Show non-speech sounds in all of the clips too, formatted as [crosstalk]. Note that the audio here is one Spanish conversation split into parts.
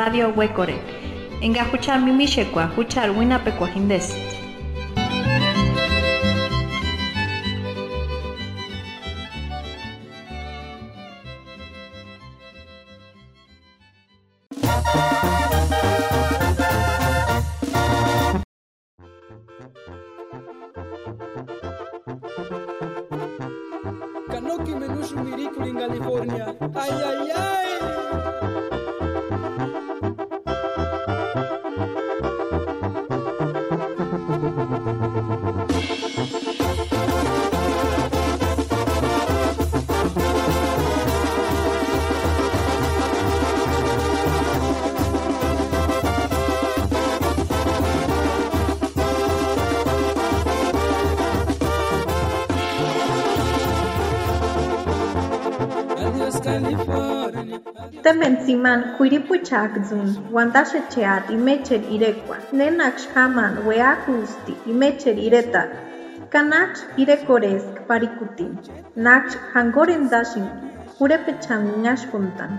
Radio Huecore. Enga huchar mimishekwa, huchar Temen siman huiripuchakzun, wandashecheat imecher irekwa, nenaksh haman weakusti imecher ireta, kanach irekoresk parikutin, naksh hangorendashin, hurepechan ñashpuntan.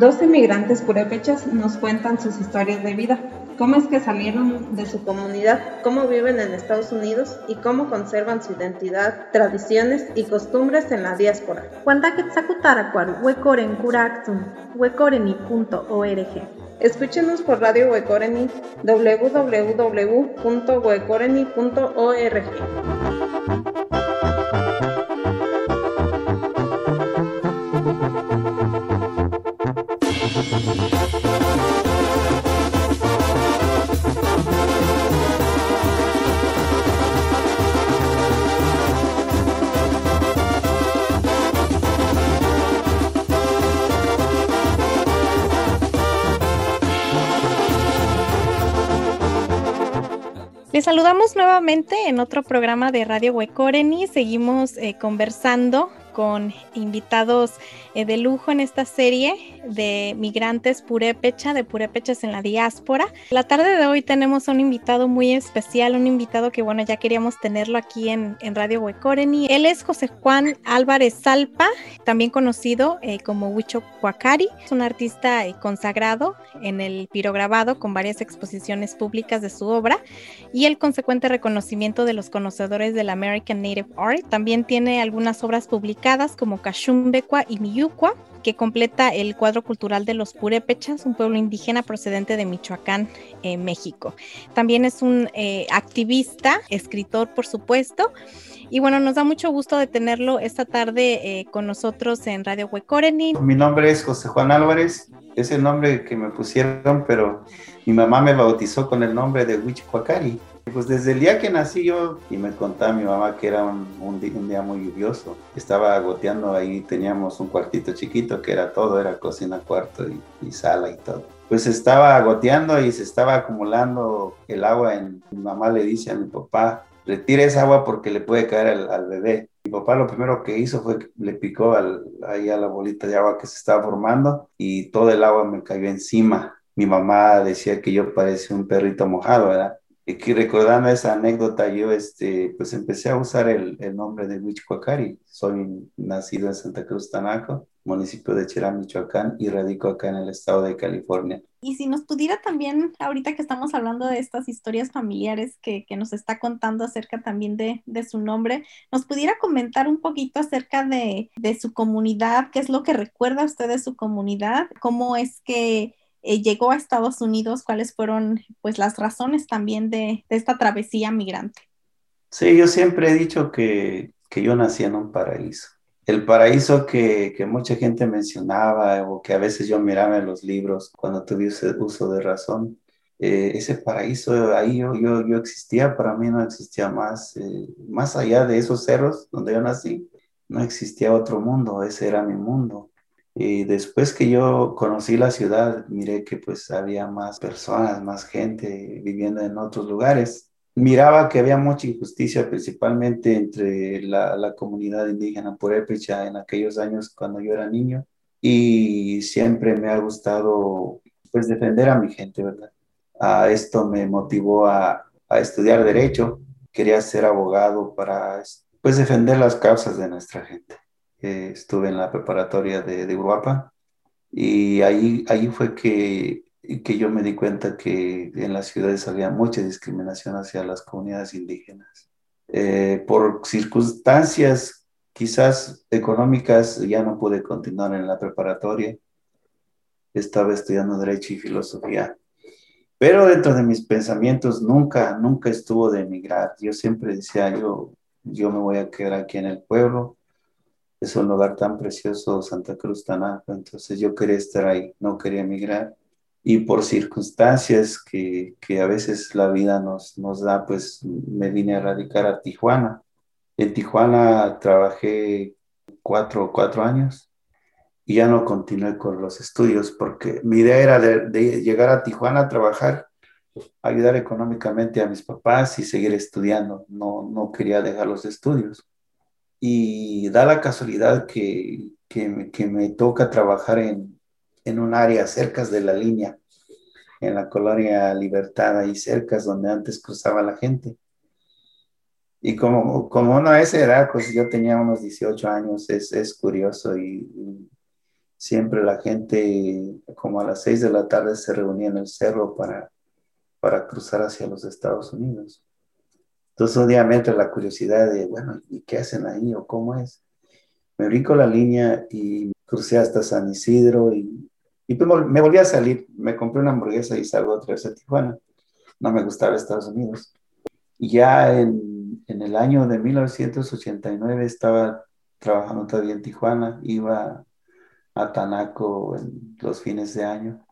Dos inmigrantes purépechas nos cuentan sus historias de vida, cómo es que salieron de su comunidad, cómo viven en Estados Unidos y cómo conservan su identidad, tradiciones y costumbres en la diáspora. Escúchenos por Radio Huecoreni www.huecoreni.org. Les saludamos nuevamente en otro programa de Radio Huecoreni. Seguimos eh, conversando con invitados eh, de lujo en esta serie de migrantes purépecha, de purépechas en la diáspora. La tarde de hoy tenemos un invitado muy especial, un invitado que bueno, ya queríamos tenerlo aquí en, Radio Huecoreni. Él es José Juan Álvarez Salpa, también conocido eh, como Huicho Cuacari. Es un artista eh, consagrado en el pirograbado con varias exposiciones públicas de su obra y el consecuente reconocimiento de los conocedores del American Native Art. También tiene algunas obras publicadas como Cachumbecua y Miyucua, que completa el cuadro cultural de los purépechas, un pueblo indígena procedente de Michoacán, eh, México. También es un eh, activista, escritor, por supuesto. Y bueno, nos da mucho gusto de tenerlo esta tarde eh, con nosotros en Radio Huecoreni. Mi nombre es José Juan Álvarez, es el nombre que me pusieron, pero mi mamá me bautizó con el nombre de Huichicuacari. Pues desde el día que nací yo, y me contaba mi mamá que era un, día muy lluvioso, estaba goteando ahí, teníamos un cuartito chiquito que era todo, era cocina, cuarto y, y sala y todo. Pues estaba goteando y se estaba acumulando el agua en, mi mamá le dice a mi papá, retire esa agua porque le puede caer al, al bebé. Mi papá lo primero que hizo fue que le picó al, ahí a la bolita de agua que se estaba formando y todo el agua me cayó encima. Mi mamá decía que yo parecía un perrito mojado, ¿verdad? Que recordando esa anécdota, yo este, pues empecé a usar el, el nombre de Huichicuacari. Soy nacido en Santa Cruz, Tanaco, municipio de Cherán, Michoacán, y radico acá en el estado de California. Y si nos pudiera también, ahorita que estamos hablando de estas historias familiares que, que nos está contando acerca también de, de, su nombre, nos pudiera comentar un poquito acerca de, de su comunidad, qué es lo que recuerda usted de su comunidad, cómo es que eh, llegó a Estados Unidos, cuáles fueron pues las razones también de, esta travesía migrante. Sí, yo siempre he dicho que, que yo nací en un paraíso. El paraíso que, que, mucha gente mencionaba o que a veces yo miraba en los libros cuando tuve uso de razón, eh, ese paraíso ahí yo, yo, yo, existía, para mí no existía más, eh, más allá de esos cerros donde yo nací, no existía otro mundo, ese era mi mundo. Y después que yo conocí la ciudad, miré que pues había más personas, más gente viviendo en otros lugares. Miraba que había mucha injusticia, principalmente entre la, la comunidad indígena purépecha en aquellos años cuando yo era niño. Y siempre me ha gustado pues defender a mi gente, ¿verdad? A esto me motivó a, a estudiar derecho. Quería ser abogado para pues defender las causas de nuestra gente eh, estuve en la preparatoria de, de Uruapan y ahí, ahí fue que que yo me di cuenta que en las ciudades había mucha discriminación hacia las comunidades indígenas. Eh, por circunstancias quizás económicas ya no pude continuar en la preparatoria. Estaba estudiando Derecho y Filosofía. Pero dentro de mis pensamientos nunca, nunca estuvo de emigrar. Yo siempre decía, yo, yo me voy a quedar aquí en el pueblo. Es un lugar tan precioso, Santa Cruz Tanaco. Entonces yo quería estar ahí, no quería emigrar y por circunstancias que, que, a veces la vida nos, nos da, pues me vine a radicar a Tijuana. En Tijuana trabajé cuatro, cuatro años y ya no continué con los estudios porque mi idea era de, llegar a Tijuana a trabajar, ayudar económicamente a mis papás y seguir estudiando. No, no quería dejar los estudios. Y da la casualidad que, que, me toca trabajar en, en un área cerca de la línea, en la colonia Libertad, ahí cerca donde antes cruzaba la gente. Y como, como uno a esa edad, pues yo tenía unos 18 años, es, es curioso y, siempre la gente como a las 6 de la tarde se reunía en el cerro para, para cruzar hacia los Estados Unidos. Entonces obviamente la curiosidad de, bueno, ¿y qué hacen ahí o cómo es? Me brinco la línea y crucé hasta San Isidro y y pues me volví a salir, me compré una hamburguesa y salgo otra vez a Tijuana. No me gustaba Estados Unidos. Y ya en, en el año de 1989 estaba trabajando todavía en Tijuana, iba a Tanaco en los fines de año.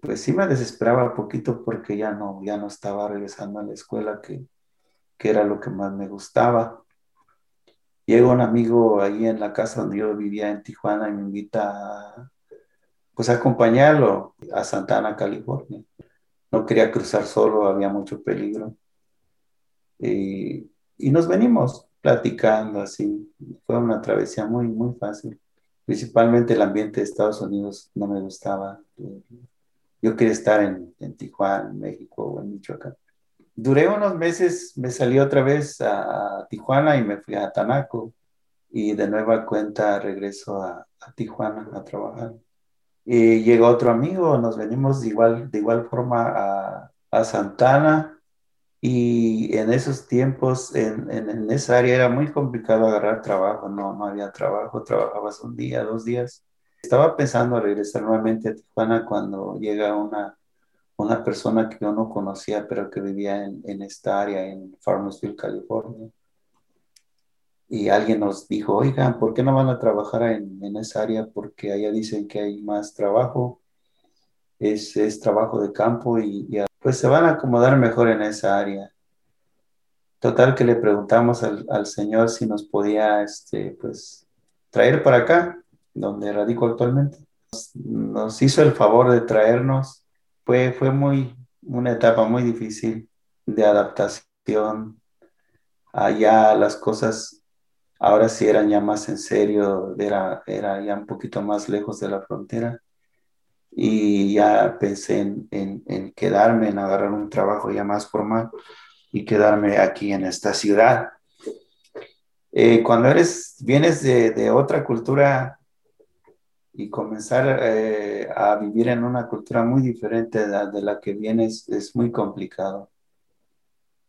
Pues sí me desesperaba un poquito porque ya no, ya no estaba regresando a la escuela, que, que era lo que más me gustaba. Llega un amigo ahí en la casa donde yo vivía en Tijuana y me invita a, pues acompañarlo a Santana, California. No quería cruzar solo, había mucho peligro. Y, y nos venimos platicando así. Fue una travesía muy, muy fácil. Principalmente el ambiente de Estados Unidos no me gustaba. Yo quería estar en, en Tijuana, México o en Michoacán. Duré unos meses, me salí otra vez a, Tijuana y me fui a Tanaco. Y de nueva cuenta regreso a, Tijuana a trabajar. Y llegó otro amigo, nos venimos de igual, de igual forma a, a Santana y en esos tiempos, en, en, esa área era muy complicado agarrar trabajo, no, no había trabajo, trabajabas un día, dos días. Estaba pensando regresar nuevamente a Tijuana cuando llega una, una persona que yo no conocía, pero que vivía en, en esta área, en Farmersville, California y alguien nos dijo, oigan, ¿por qué no van a trabajar en, en esa área? Porque allá dicen que hay más trabajo, es, es trabajo de campo y, pues se van a acomodar mejor en esa área. Total que le preguntamos al, al Señor si nos podía, este, pues, traer para acá, donde radico actualmente. Nos, nos, hizo el favor de traernos. Fue, fue muy, una etapa muy difícil de adaptación. Allá las cosas Ahora sí eran ya más en serio, era, era ya un poquito más lejos de la frontera y ya pensé en, en, quedarme, en agarrar un trabajo ya más formal y quedarme aquí en esta ciudad. Eh, cuando eres, vienes de, de, otra cultura y comenzar eh, a vivir en una cultura muy diferente de la, que vienes es muy complicado.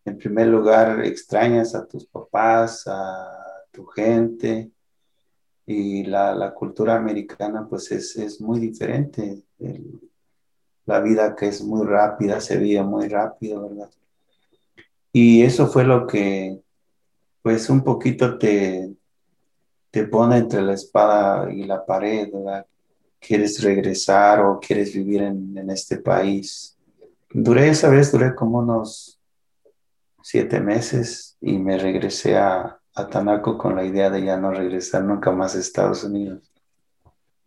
En primer lugar, extrañas a tus papás, a tu gente y la, la cultura americana pues es, es muy diferente. la vida que es muy rápida, se vive muy rápido, ¿verdad? Y eso fue lo que pues un poquito te, te pone entre la espada y la pared. ¿Quieres regresar o quieres vivir en, en este país? Duré esa vez, duré como unos siete meses y me regresé a, a Tanaco con la idea de ya no regresar nunca más a Estados Unidos.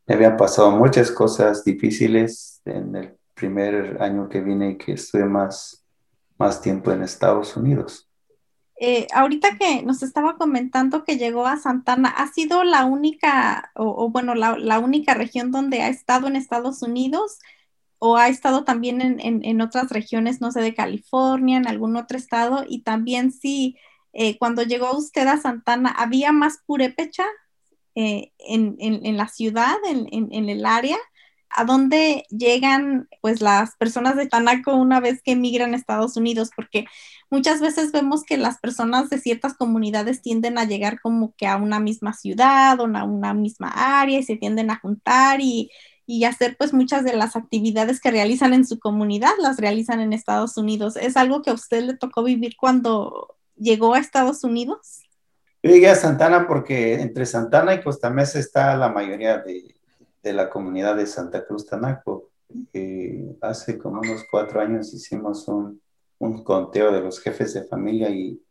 Me habían pasado muchas cosas difíciles en el primer año que vine y que estuve más, más tiempo en Estados Unidos. Eh, ahorita que nos estaba comentando que llegó a Santana, ¿ha sido la única, o, bueno, la, la, única región donde ha estado en Estados Unidos? ¿O ha estado también en, en, en otras regiones, no sé, de California, en algún otro estado? Y también sí, eh, cuando llegó usted a Santana, ¿había más purépecha eh, en, en, la ciudad, en, el área? A dónde llegan pues las personas de Tanaco una vez que emigran a Estados Unidos, porque muchas veces vemos que las personas de ciertas comunidades tienden a llegar como que a una misma ciudad o a una misma área y se tienden a juntar y, y hacer pues muchas de las actividades que realizan en su comunidad las realizan en Estados Unidos. ¿Es algo que a usted le tocó vivir cuando llegó a Estados Unidos? Yo llegué a Santana porque entre Santana y Costa Mesa está la mayoría de, de la comunidad de Santa Cruz Tanaco. Eh, hace como unos cuatro años hicimos un, un conteo de los jefes de familia y,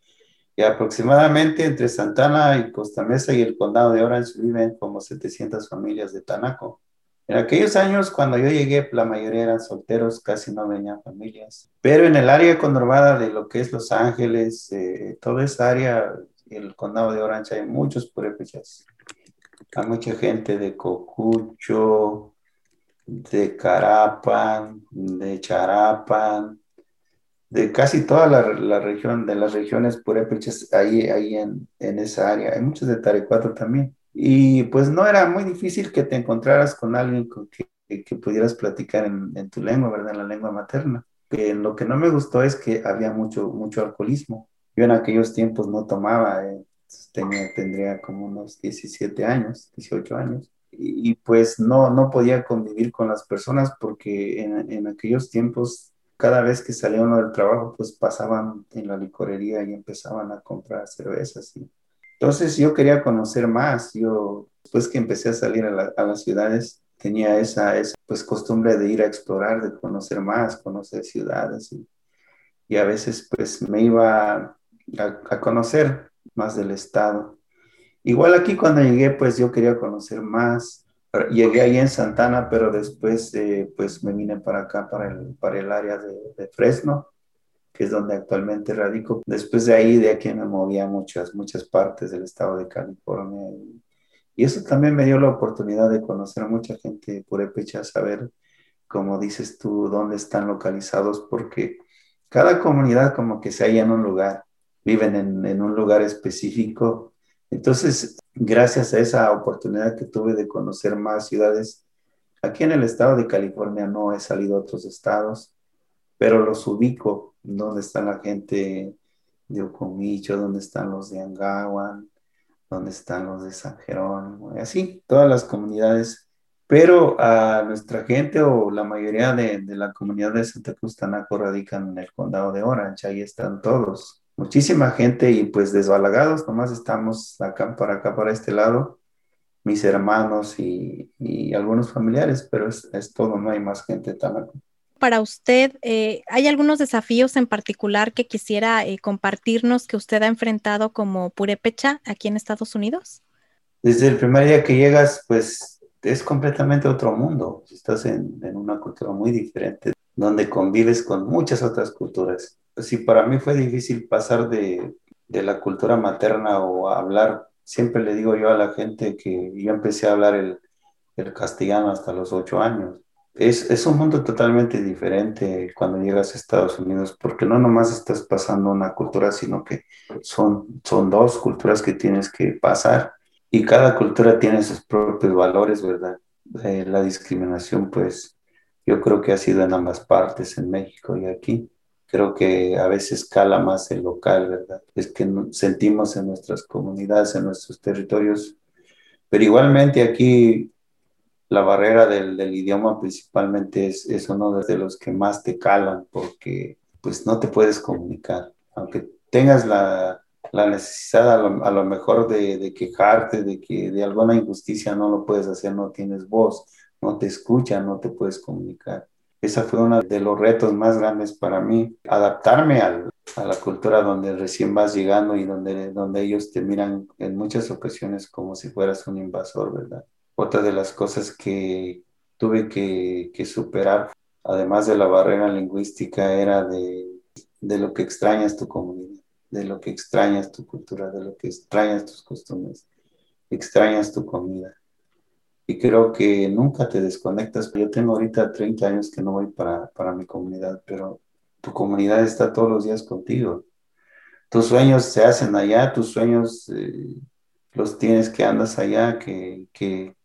y, aproximadamente entre Santana y Costa Mesa y el condado de Orange viven como 700 familias de Tanaco. En aquellos años, cuando yo llegué, la mayoría eran solteros, casi no venían familias. Pero en el área conurbada de lo que es Los Ángeles, eh, toda esa área, el condado de Orange, hay muchos purépechas. Hay mucha gente de Cocucho, de Carapan, de Charapan, de casi toda la, la región, de las regiones purépechas ahí, ahí en, en esa área. Hay muchos de Tarecuato también. Y pues no era muy difícil que te encontraras con alguien con que, que pudieras platicar en, en, tu lengua, ¿verdad? En la lengua materna. Que lo que no me gustó es que había mucho, mucho alcoholismo. Yo en aquellos tiempos no tomaba, eh, tenía, tendría como unos 17 años, 18 años. Y, y, pues no, no podía convivir con las personas porque en, en aquellos tiempos cada vez que salía uno del trabajo, pues pasaban en la licorería y empezaban a comprar cervezas y entonces yo quería conocer más. Yo, después que empecé a salir a, la, a las ciudades, tenía esa, esa pues, costumbre de ir a explorar, de conocer más, conocer ciudades. Y, y a veces pues me iba a, a, conocer más del estado. Igual aquí cuando llegué pues yo quería conocer más. Llegué ahí en Santana, pero después eh, pues me vine para acá, para el, para el área de, de Fresno que es donde actualmente radico. Después de ahí, de aquí me movía a muchas, muchas partes del estado de California. Y, y, eso también me dio la oportunidad de conocer a mucha gente purépecha, saber, como dices tú, dónde están localizados, porque cada comunidad como que se halla en un lugar, viven en, un lugar específico. Entonces, gracias a esa oportunidad que tuve de conocer más ciudades, aquí en el estado de California no he salido a otros estados, pero los ubico dónde está la gente de Ocomicho, dónde están los de Angawan, dónde están los de San Jerónimo, así, todas las comunidades. Pero a nuestra gente o la mayoría de, de la comunidad de Santa Cruz Tanaco radican en el condado de Orange, ahí están todos. Muchísima gente y pues desbalagados, nomás estamos acá para acá, para este lado, mis hermanos y, y algunos familiares, pero es, es todo, no hay más gente de Tanaco para usted, eh, ¿hay algunos desafíos en particular que quisiera eh, compartirnos que usted ha enfrentado como purépecha aquí en Estados Unidos? Desde el primer día que llegas, pues es completamente otro mundo. Estás en, en una cultura muy diferente, donde convives con muchas otras culturas. Sí, para mí fue difícil pasar de, la cultura materna o a hablar. Siempre le digo yo a la gente que yo empecé a hablar el, el castellano hasta los ocho años es, un mundo totalmente diferente cuando llegas a Estados Unidos, porque no nomás estás pasando una cultura, sino que son, son dos culturas que tienes que pasar y cada cultura tiene sus propios valores, ¿verdad? Eh, la discriminación, pues yo creo que ha sido en ambas partes, en México y aquí. Creo que a veces cala más el local, ¿verdad? Es que sentimos en nuestras comunidades, en nuestros territorios, pero igualmente aquí la barrera del, del idioma principalmente es, es, uno de los que más te calan porque pues no te puedes comunicar. Aunque tengas la, la necesidad a lo, a lo mejor de, de, quejarte, de que de alguna injusticia no lo puedes hacer, no tienes voz, no te escuchan, no te puedes comunicar. Esa fue uno de los retos más grandes para mí, adaptarme al, a la cultura donde recién vas llegando y donde, donde ellos te miran en muchas ocasiones como si fueras un invasor, ¿verdad? Otra de las cosas que tuve que, que superar, además de la barrera lingüística, era de, de lo que extrañas tu comunidad, de lo que extrañas tu cultura, de lo que extrañas tus costumbres, extrañas tu comida. Y creo que nunca te desconectas. Yo tengo ahorita 30 años que no voy para, para mi comunidad, pero tu comunidad está todos los días contigo. Tus sueños se hacen allá, tus sueños eh, los tienes que andas allá, que, que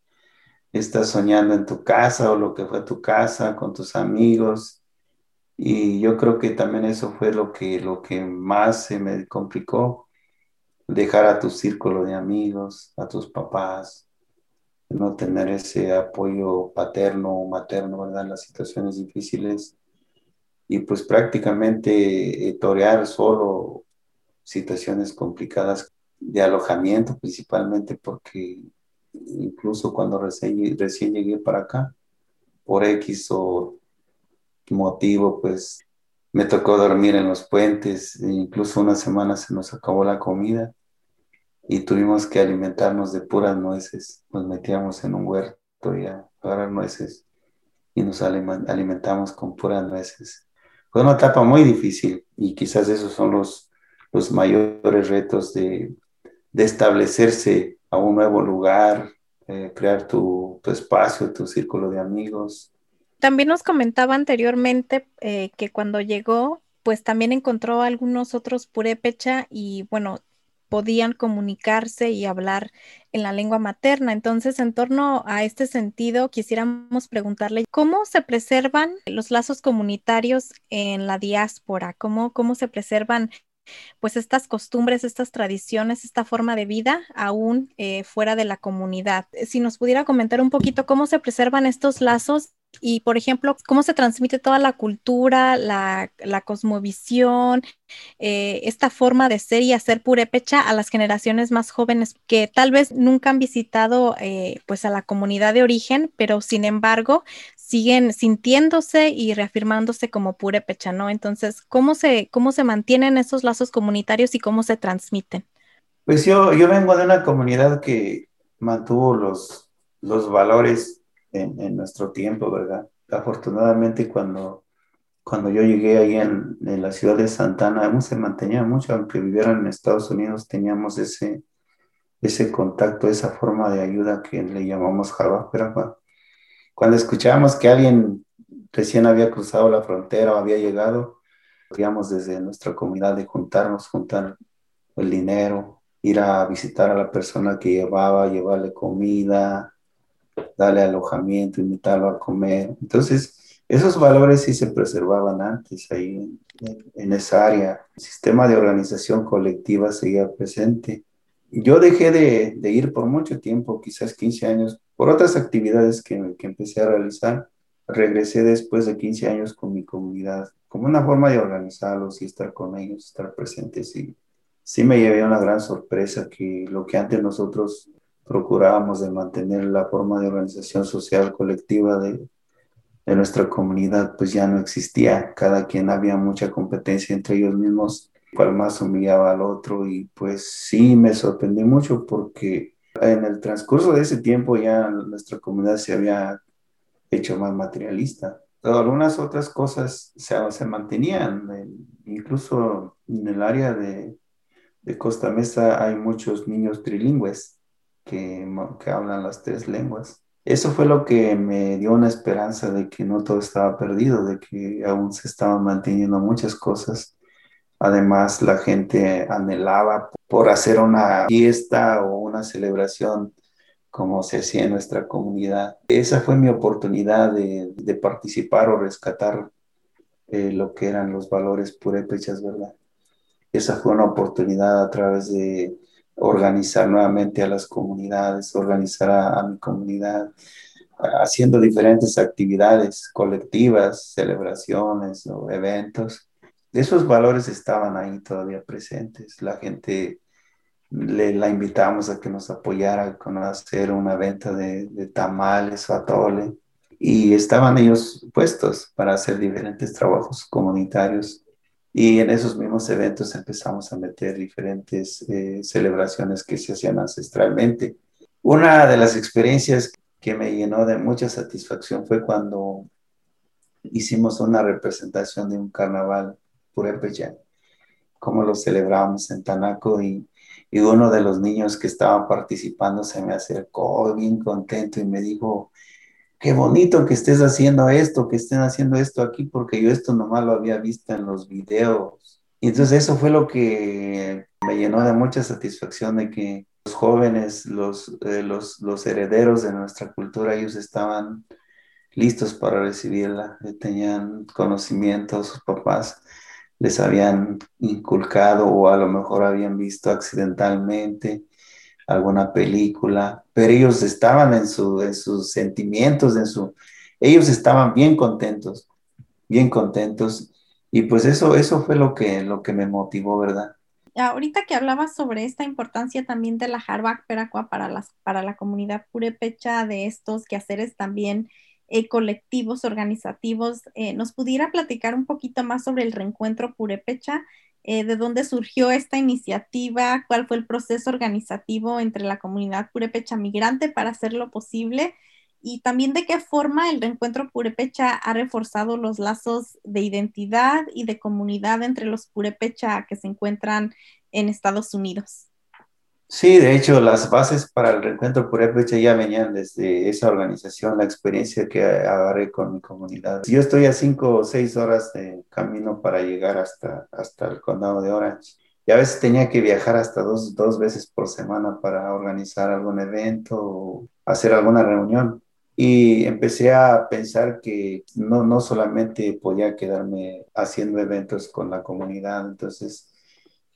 estás soñando en tu casa o lo que fue tu casa con tus amigos. Y yo creo que también eso fue lo que, lo que más se me complicó, dejar a tu círculo de amigos, a tus papás, no tener ese apoyo paterno o materno, ¿verdad? Las situaciones difíciles. Y pues prácticamente eh, torear solo situaciones complicadas de alojamiento, principalmente porque incluso cuando recién, recién llegué para acá, por X o motivo, pues me tocó dormir en los puentes, e incluso una semana se nos acabó la comida y tuvimos que alimentarnos de puras nueces. Nos metíamos en un huerto y a agarrar nueces y nos alimentamos con puras nueces. Fue una etapa muy difícil y quizás esos son los, los mayores retos de, de establecerse a un nuevo lugar, eh, crear tu, tu, espacio, tu círculo de amigos. También nos comentaba anteriormente eh, que cuando llegó, pues también encontró algunos otros purépecha y bueno, podían comunicarse y hablar en la lengua materna. Entonces, en torno a este sentido, quisiéramos preguntarle cómo se preservan los lazos comunitarios en la diáspora, cómo, cómo se preservan pues estas costumbres, estas tradiciones, esta forma de vida aún eh, fuera de la comunidad. Si nos pudiera comentar un poquito cómo se preservan estos lazos y, por ejemplo, cómo se transmite toda la cultura, la, cosmovisión, eh, esta forma de ser y hacer purépecha a las generaciones más jóvenes que tal vez nunca han visitado eh, pues a la comunidad de origen, pero sin embargo siguen sintiéndose y reafirmándose como purépecha, ¿no? Entonces, ¿cómo se, cómo se mantienen esos lazos comunitarios y cómo se transmiten? Pues yo, yo vengo de una comunidad que mantuvo los, los valores en, nuestro tiempo, ¿verdad? Afortunadamente cuando, cuando yo llegué ahí en, en, la ciudad de Santana, aún se mantenía mucho, aunque vivieran en Estados Unidos, teníamos ese, ese contacto, esa forma de ayuda que le llamamos pero Cuando escuchábamos que alguien recién había cruzado la frontera o había llegado, digamos desde nuestra comunidad de juntarnos, juntar el dinero, ir a visitar a la persona que llevaba, llevarle comida, darle alojamiento, invitarlo a comer. Entonces, esos valores sí se preservaban antes ahí en, esa área. El sistema de organización colectiva seguía presente. Yo dejé de, ir por mucho tiempo, quizás 15 años, por otras actividades que, que empecé a realizar. Regresé después de 15 años con mi comunidad, como una forma de organizarlos y estar con ellos, estar presentes. Y sí me llevé una gran sorpresa que lo que antes nosotros procurábamos de mantener la forma de organización social colectiva de, de nuestra comunidad, pues ya no existía. Cada quien había mucha competencia entre ellos mismos, cual más humillaba al otro y pues sí me sorprendí mucho porque en el transcurso de ese tiempo ya nuestra comunidad se había hecho más materialista. Algunas otras cosas se, mantenían, incluso en el área de Costa Mesa hay muchos niños trilingües que, hablan las tres lenguas. Eso fue lo que me dio una esperanza de que no todo estaba perdido, de que aún se estaban manteniendo muchas cosas. Además, la gente anhelaba por hacer una fiesta o una celebración como se hacía en nuestra comunidad. Esa fue mi oportunidad de, participar o rescatar eh, lo que eran los valores purépechas, ¿verdad? Esa fue una oportunidad a través de organizar nuevamente a las comunidades, organizar a, mi comunidad, haciendo diferentes actividades colectivas, celebraciones o eventos. Esos valores estaban ahí todavía presentes. La gente le, la invitamos a que nos apoyara con hacer una venta de, tamales o atole. Y estaban ellos puestos para hacer diferentes trabajos comunitarios y en esos mismos eventos empezamos a meter diferentes eh, celebraciones que se hacían ancestralmente. Una de las experiencias que me llenó de mucha satisfacción fue cuando hicimos una representación de un carnaval purépecha, como lo celebramos en Tanaco y, y uno de los niños que estaba participando se me acercó bien contento y me dijo, qué bonito que estés haciendo esto, que estén haciendo esto aquí, porque yo esto nomás lo había visto en los videos. Y entonces eso fue lo que me llenó de mucha satisfacción de que jóvenes, los, eh, los, los herederos de nuestra cultura, ellos estaban listos para recibirla, tenían conocimiento, sus papás les habían inculcado o a lo mejor habían visto accidentalmente alguna película, pero ellos estaban en, su, en sus sentimientos, en su, ellos estaban bien contentos, bien contentos, y pues eso, eso fue lo que, lo que me motivó, ¿verdad? Ahorita que hablabas sobre esta importancia también de la Harvard Peracua para, las, para la comunidad purépecha, de estos quehaceres también eh, colectivos, organizativos, eh, ¿nos pudiera platicar un poquito más sobre el reencuentro purépecha? Eh, ¿De dónde surgió esta iniciativa? ¿Cuál fue el proceso organizativo entre la comunidad purépecha migrante para hacerlo posible? Y también de qué forma el reencuentro purépecha ha reforzado los lazos de identidad y de comunidad entre los purépecha que se encuentran en Estados Unidos. Sí, de hecho, las bases para el reencuentro Purépecha ya venían desde esa organización, la experiencia que agarré con mi comunidad. Yo estoy a cinco o seis horas de camino para llegar hasta, hasta el condado de Orange. Y a veces tenía que viajar hasta dos, dos veces por semana para organizar algún evento o hacer alguna reunión. Y empecé a pensar que no, no solamente podía quedarme haciendo eventos con la comunidad, entonces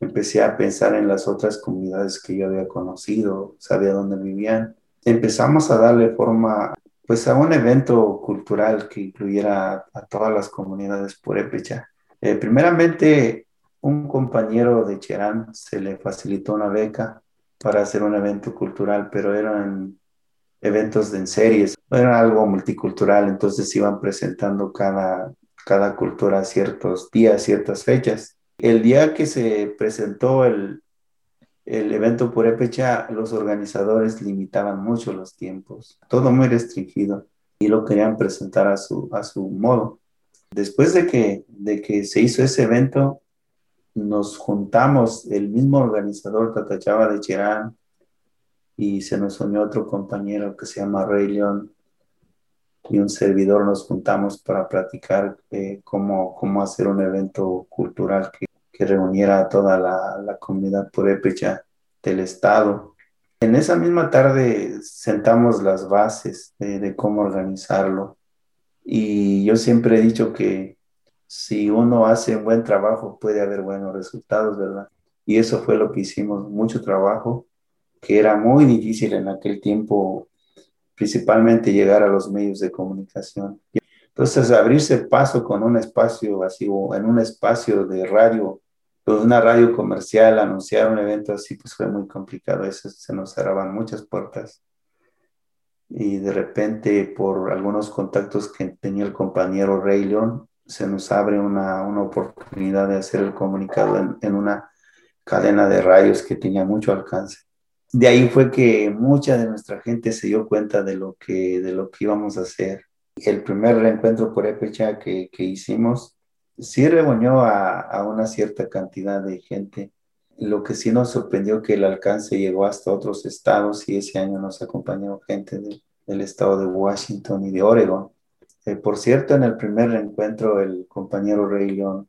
empecé a pensar en las otras comunidades que yo había conocido, sabía dónde vivían. Empezamos a darle forma pues a un evento cultural que incluyera a todas las comunidades purépecha. Eh, primeramente, un compañero de Cherán se le facilitó una beca para hacer un evento cultural, pero eran eventos de en series, era algo multicultural, entonces iban presentando cada, cada cultura ciertos días, ciertas fechas. El día que se presentó el, el evento Purépecha, los organizadores limitaban mucho los tiempos, todo muy restringido y lo querían presentar a su, a su modo. Después de que, de que se hizo ese evento, nos juntamos, el mismo organizador Tatachaba de Cherán y se nos unió otro compañero que se llama Rey León y un servidor nos juntamos para platicar eh, cómo, cómo hacer un evento cultural que, que reuniera a toda la, la comunidad purépecha del estado. En esa misma tarde sentamos las bases de, de cómo organizarlo y yo siempre he dicho que si uno hace un buen trabajo puede haber buenos resultados, ¿verdad? Y eso fue lo que hicimos, mucho trabajo, que era muy difícil en aquel tiempo principalmente llegar a los medios de comunicación. Entonces, abrirse paso con un espacio así, en un espacio de radio, una radio comercial, anunciar un evento así, pues fue muy complicado. Eso se nos cerraban muchas puertas. Y de repente, por algunos contactos que tenía el compañero Rey León, se nos abre una, una oportunidad de hacer el comunicado en una cadena de radios que tenía mucho alcance de ahí fue que mucha de nuestra gente se dio cuenta de lo que, de lo que íbamos a hacer. El primer reencuentro por Epecha que, que hicimos sí reunió a, a, una cierta cantidad de gente. Lo que sí nos sorprendió que el alcance llegó hasta otros estados y ese año nos acompañó gente de, del estado de Washington y de Oregon. Eh, por cierto, en el primer reencuentro el compañero Rey León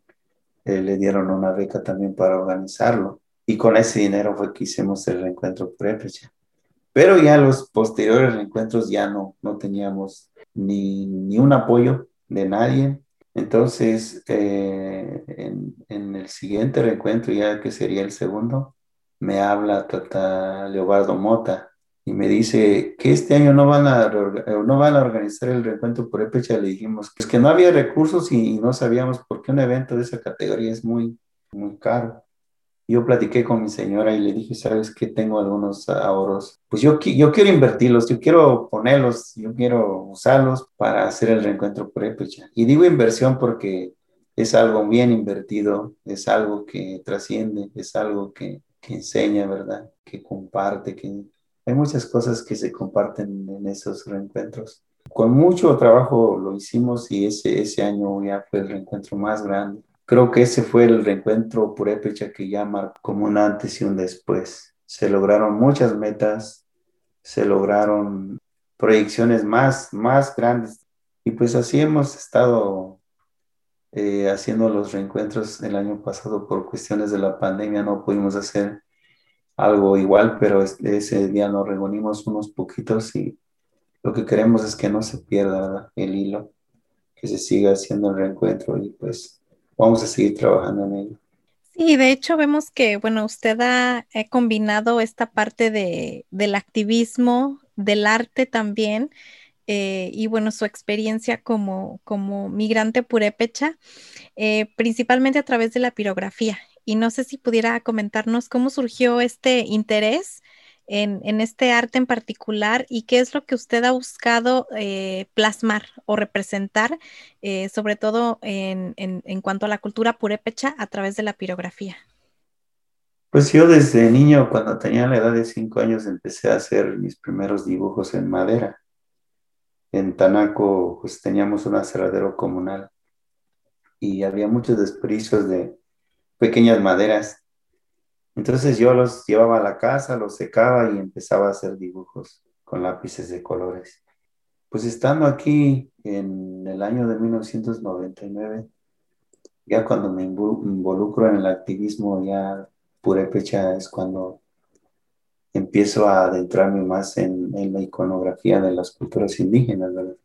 eh, le dieron una beca también para organizarlo y con ese dinero fue que hicimos el reencuentro prepecha. Pero ya los posteriores reencuentros ya no, no teníamos ni, ni un apoyo de nadie. Entonces, eh, en, en, el siguiente reencuentro, ya que sería el segundo, me habla Tata Leobardo Mota y me dice que este año no van a, no van a organizar el reencuentro por Epecha. Le dijimos que, es que no había recursos y, y no sabíamos por qué un evento de esa categoría es muy, muy caro yo platiqué con mi señora y le dije, sabes que tengo algunos ahorros, pues yo, yo quiero invertirlos, yo quiero ponerlos, yo quiero usarlos para hacer el reencuentro purépecha. Y digo inversión porque es algo bien invertido, es algo que trasciende, es algo que, que enseña, ¿verdad? Que comparte, que hay muchas cosas que se comparten en esos reencuentros. Con mucho trabajo lo hicimos y ese, ese año ya fue el reencuentro más grande Creo que ese fue el reencuentro purépecha que ya como un antes y un después. Se lograron muchas metas, se lograron proyecciones más, más grandes. Y pues así hemos estado eh, haciendo los reencuentros el año pasado por cuestiones de la pandemia. No pudimos hacer algo igual, pero ese día nos reunimos unos poquitos y lo que queremos es que no se pierda el hilo, que se siga haciendo el reencuentro y pues vamos a seguir trabajando en ello. Sí, de hecho vemos que, bueno, usted ha, combinado esta parte de, del activismo, del arte también, eh, y bueno, su experiencia como, como migrante purépecha, eh, principalmente a través de la pirografía. Y no sé si pudiera comentarnos cómo surgió este interés en, este arte en particular y qué es lo que usted ha buscado eh, plasmar o representar, sobre todo en, cuanto a la cultura purépecha a través de la pirografía. Pues yo desde niño, cuando tenía la edad de cinco años, empecé a hacer mis primeros dibujos en madera en Tanaco pues teníamos un aserradero comunal y había muchos desperdicios de pequeñas maderas. Entonces yo los llevaba a la casa, los secaba y empezaba a hacer dibujos con lápices de colores. Pues estando aquí en el año de 1999, ya cuando me involucro en el activismo ya purépecha es cuando empiezo a adentrarme más en, la iconografía de las culturas indígenas. El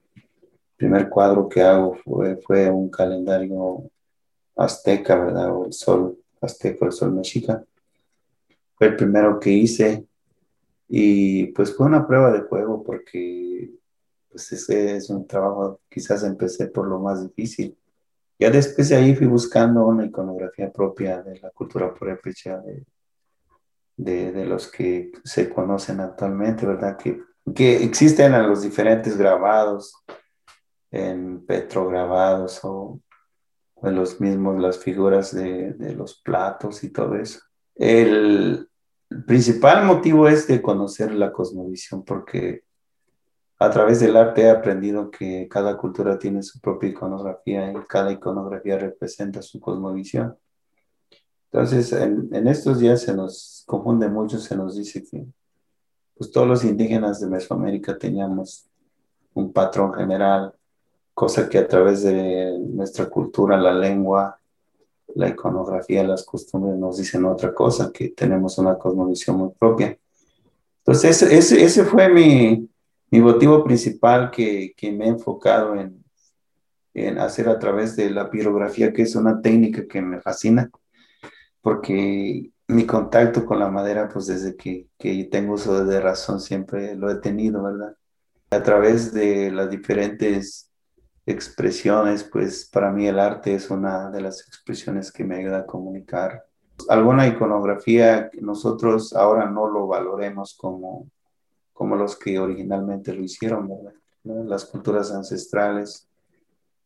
primer cuadro que hago fue, un calendario azteca, ¿verdad? O el sol azteca, el sol mexica. Fue el primero que hice y pues fue una prueba de juego porque pues ese es un trabajo, quizás empecé por lo más difícil. Ya después de ahí fui buscando una iconografía propia de la cultura purépecha, de, de, los que se conocen actualmente, ¿verdad? Que, que existen en los diferentes grabados, en petrograbados o en los mismos, las figuras de, de los platos y todo eso. El, principal motivo es de conocer la cosmovisión, porque a través del arte he aprendido que cada cultura tiene su propia iconografía y cada iconografía representa su cosmovisión. Entonces, en, en, estos días se nos confunde mucho, se nos dice que pues, todos los indígenas de Mesoamérica teníamos un patrón general, cosa que a través de nuestra cultura, la lengua, la iconografía, las costumbres nos dicen otra cosa, que tenemos una cosmovisión muy propia. Entonces, ese, ese fue mi, mi motivo principal que, que me he enfocado en, en hacer a través de la pirografía, que es una técnica que me fascina porque mi contacto con la madera, pues desde que, que tengo uso de razón, siempre lo he tenido, ¿verdad? A través de las diferentes expresiones, pues para mí el arte es una de las expresiones que me ayuda a comunicar. Alguna iconografía nosotros ahora no lo valoremos como, como los que originalmente lo hicieron, ¿verdad? Las culturas ancestrales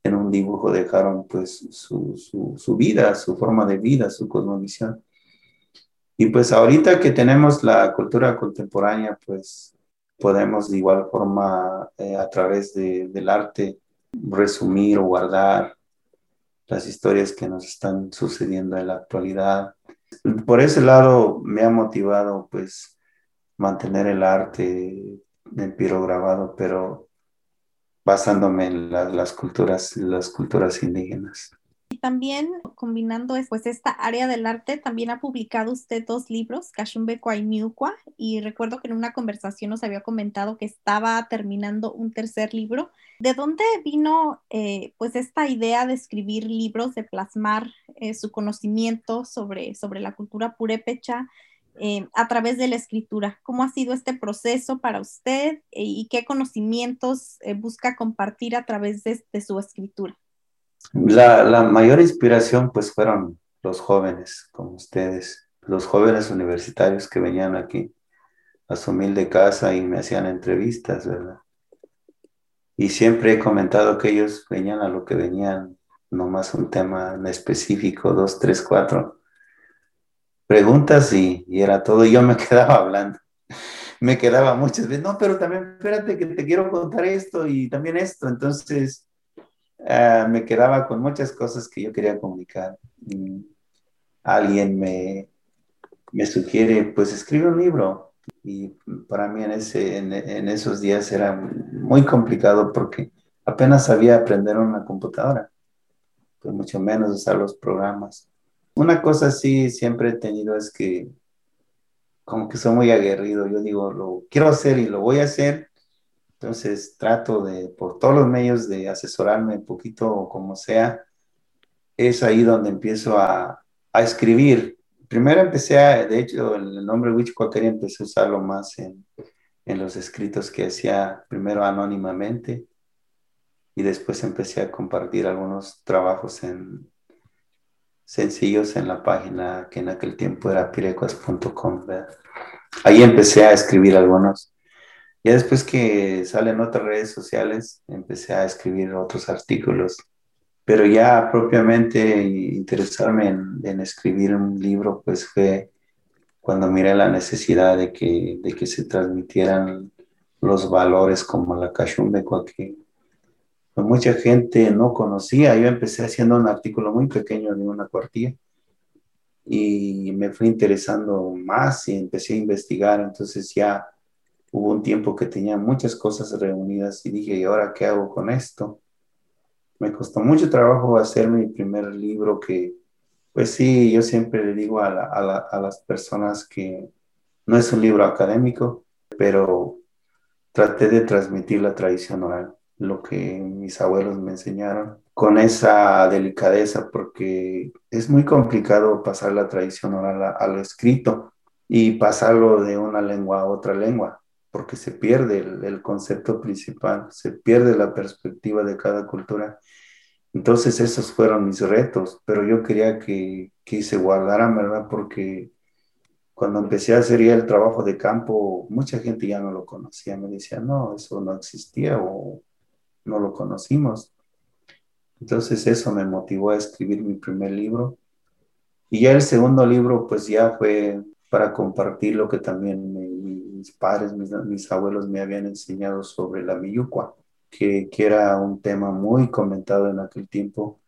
en un dibujo dejaron pues su, su, vida, su forma de vida, su cosmovisión. Y pues ahorita que tenemos la cultura contemporánea, pues podemos de igual forma eh, a través de, del arte resumir o guardar las historias que nos están sucediendo en la actualidad. Por ese lado me ha motivado pues mantener el arte en pirograbado, pero basándome en las culturas, las culturas indígenas. También combinando pues esta área del arte, también ha publicado usted dos libros, Kashumbe Miukwa, y recuerdo que en una conversación nos había comentado que estaba terminando un tercer libro. ¿De dónde vino eh, pues esta idea de escribir libros, de plasmar eh, su conocimiento sobre, sobre la cultura purépecha? Eh, a través de la escritura. ¿Cómo ha sido este proceso para usted y qué conocimientos busca compartir a través de, su escritura? La, la, mayor inspiración pues fueron los jóvenes como ustedes, los jóvenes universitarios que venían aquí a su humilde casa y me hacían entrevistas, ¿verdad? Y siempre he comentado que ellos venían a lo que venían, no más un tema específico, dos, tres, cuatro preguntas y, era todo. Y yo me [laughs] quedaba hablando. Me quedaba muchas veces, no, pero también espérate que te quiero contar esto y también esto. Entonces, ah, me quedaba con muchas cosas que yo quería comunicar. alguien me, me sugiere, pues escribe un libro. Y para mí en, ese, en esos días era muy complicado porque apenas sabía aprender una computadora, pues mucho menos usar los programas. Una cosa sí siempre he tenido es que como que soy muy aguerrido. Yo digo, lo quiero hacer y lo voy a hacer. Entonces trato de, por todos los medios, de asesorarme un poquito como sea. Es ahí donde empiezo a, a escribir. Primero empecé a, de hecho, el nombre Huichicuaqueria empecé a usarlo más en, en los escritos que hacía primero anónimamente y después empecé a compartir algunos trabajos en, sencillos en la página que en aquel tiempo era pirecuas.com. Ahí empecé a escribir algunos. Ya después que salen otras redes sociales, empecé a escribir otros artículos. Pero ya propiamente interesarme en, en escribir un libro, pues fue cuando miré la necesidad de que, de que se transmitieran los valores como la cachumbe, que pues mucha gente no conocía. Yo empecé haciendo un artículo muy pequeño de una cuartilla y me fui interesando más y empecé a investigar. Entonces ya hubo un tiempo que tenía muchas cosas reunidas y dije, ¿y ahora qué hago con esto? Me costó mucho trabajo hacer mi primer libro que pues sí, yo siempre le digo a, a, las personas que no es un libro académico, pero traté de transmitir la tradición oral, lo que mis abuelos me enseñaron, con esa delicadeza, porque es muy complicado pasar la tradición oral al escrito y pasarlo de una lengua a otra lengua, porque se pierde el concepto principal, se pierde la perspectiva de cada cultura entonces esos fueron mis retos, pero yo quería que, que se guardaran, ¿verdad? Porque cuando empecé a hacer ya el trabajo de campo, mucha gente ya no lo conocía, me decía, no, eso no existía o no lo conocimos. Entonces eso me motivó a escribir mi primer libro. Y ya el segundo libro, pues ya fue para compartir lo que también mis padres, mis, abuelos me habían enseñado sobre la miyucua que, era un tema muy comentado en aquel tiempo.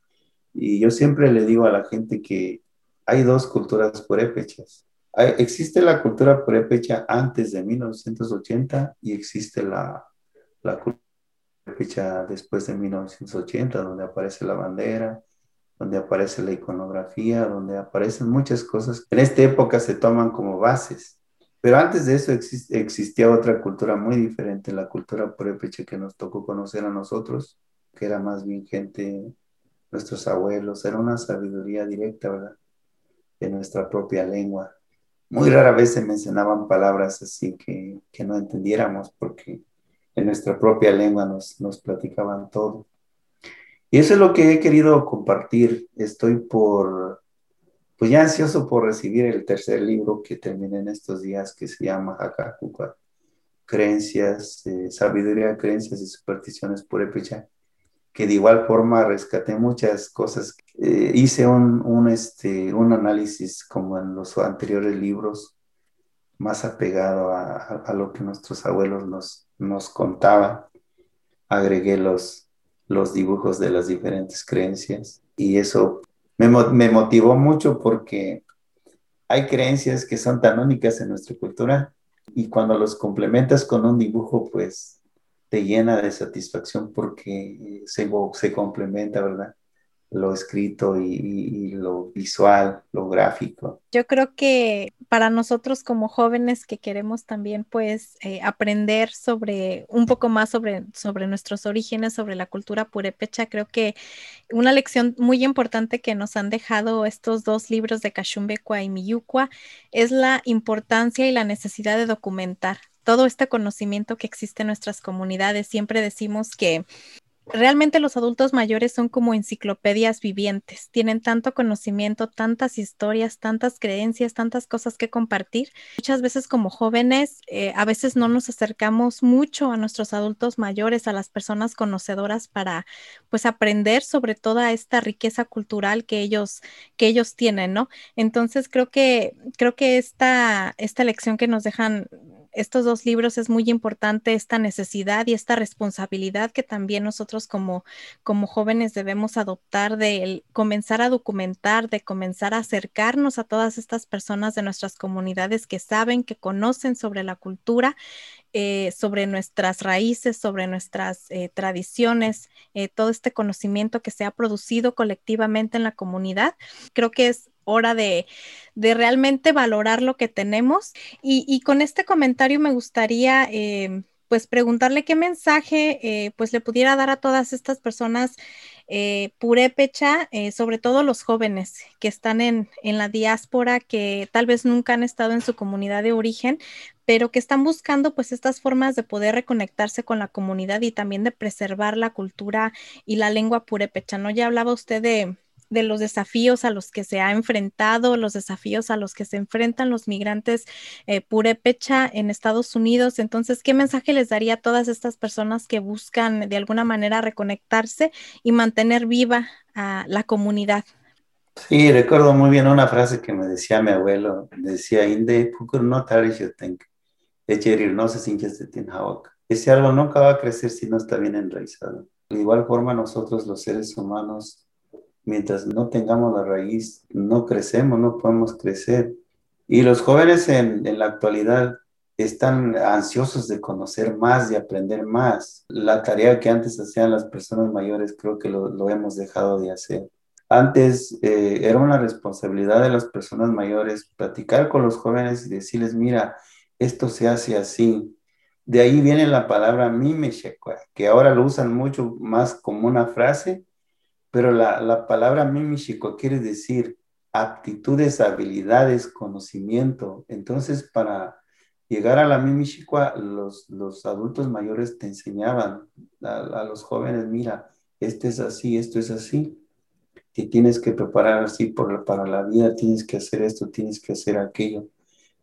Y yo siempre le digo a la gente que hay dos culturas purépechas. existe la cultura purépecha antes de 1980 y existe la, la cultura purépecha después de 1980, donde aparece la bandera, donde aparece la iconografía, donde aparecen muchas cosas. En esta época se toman como bases. Pero antes de eso existía otra cultura muy diferente, la cultura purépecha que nos tocó conocer a nosotros, que era más bien gente, nuestros abuelos, era una sabiduría directa, ¿verdad? De nuestra propia lengua. Muy rara vez se mencionaban palabras así que, que no entendiéramos porque en nuestra propia lengua nos, nos platicaban todo. Y eso es lo que he querido compartir. Estoy por pues ya ansioso por recibir el tercer libro que terminé en estos días, que se llama Hakakuka, Creencias, eh, Sabiduría, Creencias y Supersticiones Purépecha, que de igual forma rescaté muchas cosas. Eh, hice un, un, este, un análisis como en los anteriores libros, más apegado a, a, lo que nuestros abuelos nos, nos contaban. Agregué los, los dibujos de las diferentes creencias y eso me, motivó mucho porque hay creencias que son tan únicas en nuestra cultura y cuando los complementas con un dibujo, pues te llena de satisfacción porque se, se complementa, ¿verdad? Lo escrito y, lo visual, lo gráfico. Yo creo que para nosotros como jóvenes que queremos también pues eh, aprender sobre un poco más sobre, sobre nuestros orígenes, sobre la cultura purépecha, creo que una lección muy importante que nos han dejado estos dos libros de Cachumbecua y Miyucua es la importancia y la necesidad de documentar todo este conocimiento que existe en nuestras comunidades. Siempre decimos que realmente los adultos mayores son como enciclopedias vivientes, tienen tanto conocimiento, tantas historias, tantas creencias, tantas cosas que compartir. Muchas veces como jóvenes, eh, a veces no nos acercamos mucho a nuestros adultos mayores, a las personas conocedoras para pues aprender sobre toda esta riqueza cultural que ellos, que ellos tienen, ¿no? Entonces creo que, creo que esta, esta lección que nos dejan estos dos libros es muy importante esta necesidad y esta responsabilidad que también nosotros como, como jóvenes debemos adoptar de comenzar a documentar, de comenzar a acercarnos a todas estas personas de nuestras comunidades que saben, que conocen sobre la cultura, eh, sobre nuestras raíces, sobre nuestras eh, tradiciones, eh, todo este conocimiento que se ha producido colectivamente en la comunidad. Creo que es hora de, realmente valorar lo que tenemos. Y, con este comentario me gustaría pues preguntarle qué mensaje pues le pudiera dar a todas estas personas purépecha, sobre todo los jóvenes que están en, en, la diáspora, que tal vez nunca han estado en su comunidad de origen, pero que están buscando pues estas formas de poder reconectarse con la comunidad y también de preservar la cultura y la lengua purépecha, ¿no? Ya hablaba usted de, de los desafíos a los que se ha enfrentado, los desafíos a los que se enfrentan los migrantes eh, purépecha en Estados Unidos. Entonces, ¿qué mensaje les daría a todas estas personas que buscan de alguna manera reconectarse y mantener viva a la comunidad? Sí, recuerdo muy bien una frase que me decía mi abuelo, decía, Inde, no no se Ese árbol nunca va a crecer si no está bien enraizado. De igual forma, nosotros los seres humanos mientras no tengamos la raíz, no crecemos, no podemos crecer. Y los jóvenes en, la actualidad están ansiosos de conocer más, de aprender más. La tarea que antes hacían las personas mayores creo que lo, hemos dejado de hacer. Antes eh, era una responsabilidad de las personas mayores platicar con los jóvenes y decirles, mira, esto se hace así. De ahí viene la palabra mimeshekwa, que ahora lo usan mucho más como una frase, pero la, la palabra mimishiko quiere decir aptitudes, habilidades, conocimiento. Entonces, para llegar a la mimishikwa, los, los adultos mayores te enseñaban a, los jóvenes, mira, esto es así, esto es así. Te tienes que preparar así para la vida, tienes que hacer esto, tienes que hacer aquello.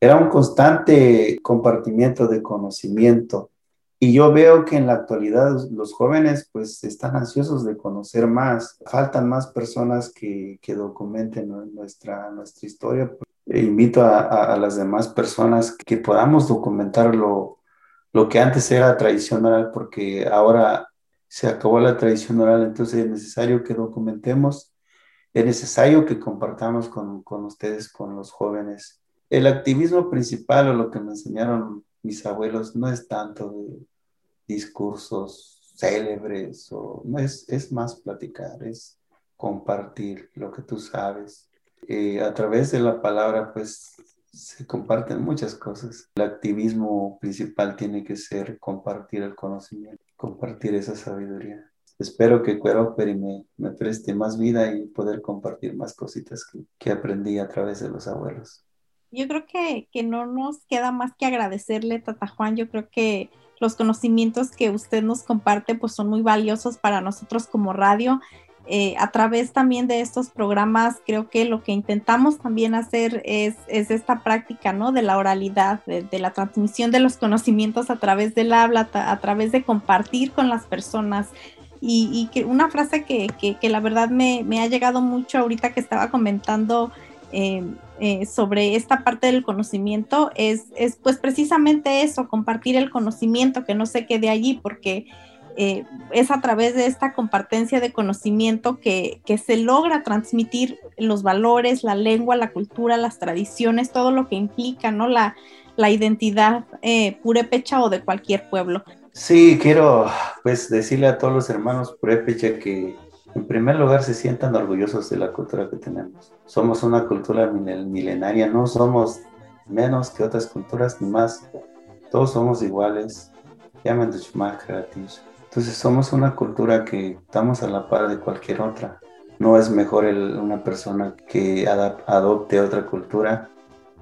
Era un constante compartimiento de conocimiento y yo veo que en la actualidad los jóvenes pues están ansiosos de conocer más. Faltan más personas que, que documenten nuestra, nuestra historia. E invito a, a, las demás personas que podamos documentar lo, que antes era tradición oral porque ahora se acabó la tradición oral, entonces es necesario que documentemos, es necesario que compartamos con, con ustedes, con los jóvenes. El activismo principal o lo que me enseñaron mis abuelos no es tanto de discursos célebres, o no es, es más platicar, es compartir lo que tú sabes. Eh, a través de la palabra, pues se comparten muchas cosas. El activismo principal tiene que ser compartir el conocimiento, compartir esa sabiduría. Espero que Cueróperi me, me preste más vida y poder compartir más cositas que, que aprendí a través de los abuelos. Yo creo que, que no nos queda más que agradecerle, Tata Juan. Yo creo que los conocimientos que usted nos comparte pues son muy valiosos para nosotros como radio. Eh, a través también de estos programas, creo que lo que intentamos también hacer es, es esta práctica, ¿no? De la oralidad, de, la transmisión de los conocimientos a través del habla, a, través de compartir con las personas. Y, que una frase que, que, la verdad me, me, ha llegado mucho ahorita que estaba comentando eh, eh, sobre esta parte del conocimiento es, es, pues precisamente eso, compartir el conocimiento, que no se quede allí, porque eh, es a través de esta compartencia de conocimiento que, que, se logra transmitir los valores, la lengua, la cultura, las tradiciones, todo lo que implica, ¿no? La, la identidad eh, purépecha o de cualquier pueblo. Sí, quiero pues decirle a todos los hermanos purépecha que en primer lugar, se sientan orgullosos de la cultura que tenemos. Somos una cultura milenaria, no somos menos que otras culturas ni más. Todos somos iguales. Llaman Entonces somos una cultura que estamos a la par de cualquier otra. No es mejor una persona que adopte otra cultura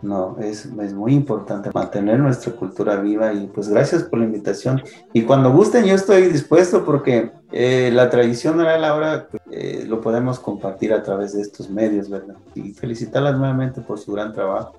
no, es, es, muy importante mantener nuestra cultura viva y pues gracias por la invitación. Y cuando gusten yo estoy dispuesto porque eh, la tradición oral ahora pues, eh, lo podemos compartir a través de estos medios, ¿verdad? Y felicitarlas nuevamente por su gran trabajo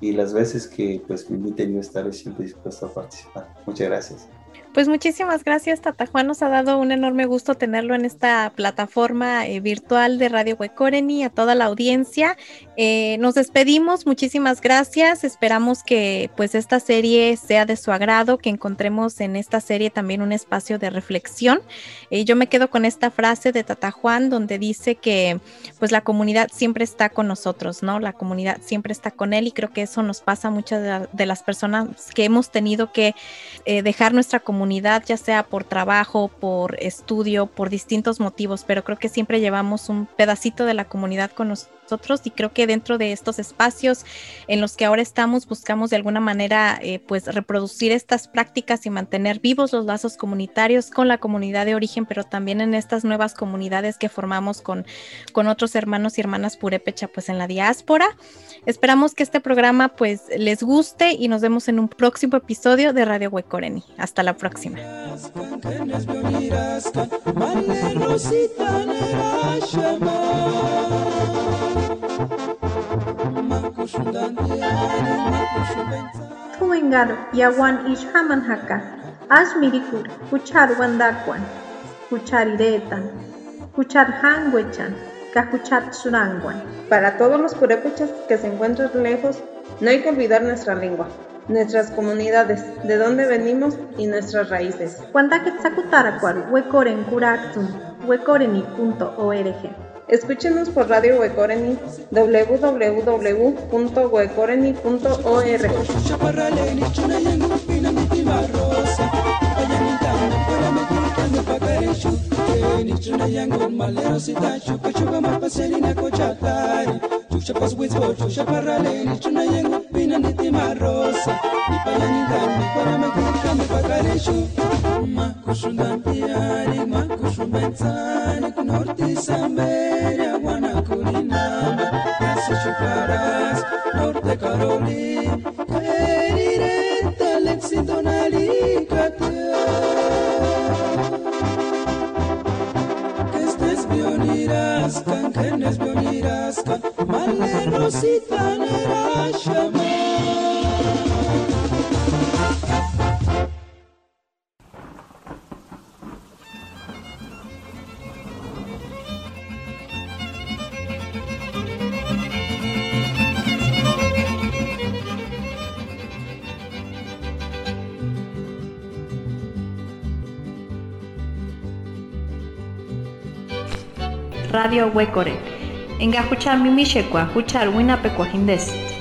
y las veces que pues me inviten yo estaré siempre dispuesto a participar. Muchas gracias. Pues muchísimas gracias, Tata Juan. Nos ha dado un enorme gusto tenerlo en esta plataforma eh, virtual de Radio Huecoreni, a toda la audiencia. Eh, nos despedimos, muchísimas gracias. Esperamos que pues esta serie sea de su agrado, que encontremos en esta serie también un espacio de reflexión. Eh, yo me quedo con esta frase de Tata Juan donde dice que pues la comunidad siempre está con nosotros, ¿no? La comunidad siempre está con él y creo que eso nos pasa a muchas de, las personas que hemos tenido que dejar nuestra comunidad ya sea por trabajo, por estudio, por distintos motivos, pero creo que siempre llevamos un pedacito de la comunidad con nosotros y creo que dentro de estos espacios en los que ahora estamos buscamos de alguna manera eh, pues reproducir estas prácticas y mantener vivos los lazos comunitarios con la comunidad de origen, pero también en estas nuevas comunidades que formamos con, con otros hermanos y hermanas purépecha pues en la diáspora. Esperamos que este programa pues les guste y nos vemos en un próximo episodio de Radio Huecoreni. Hasta la próxima. Tuengar yawan ishaman haka, asmirikur, kuchar wandakwan, kuchar iretan, kuchar hangwechan, kakuchat suranguan. Para todos los purépuchas que se encuentran lejos, no hay que olvidar nuestra lengua, nuestras comunidades, de dónde venimos y nuestras raíces. Wandaketzakutarakuaru, huecoren kuraktum, huecoreni.org. Escúchenos por Radio Huecoreni, www.huecoreni.org. Parale Nichuna yangu pina Subetani kunorti samberia wanakulinama Yasuchukaras, Norte Carolina. Huecore. Enga huchar wina pekwa hindes.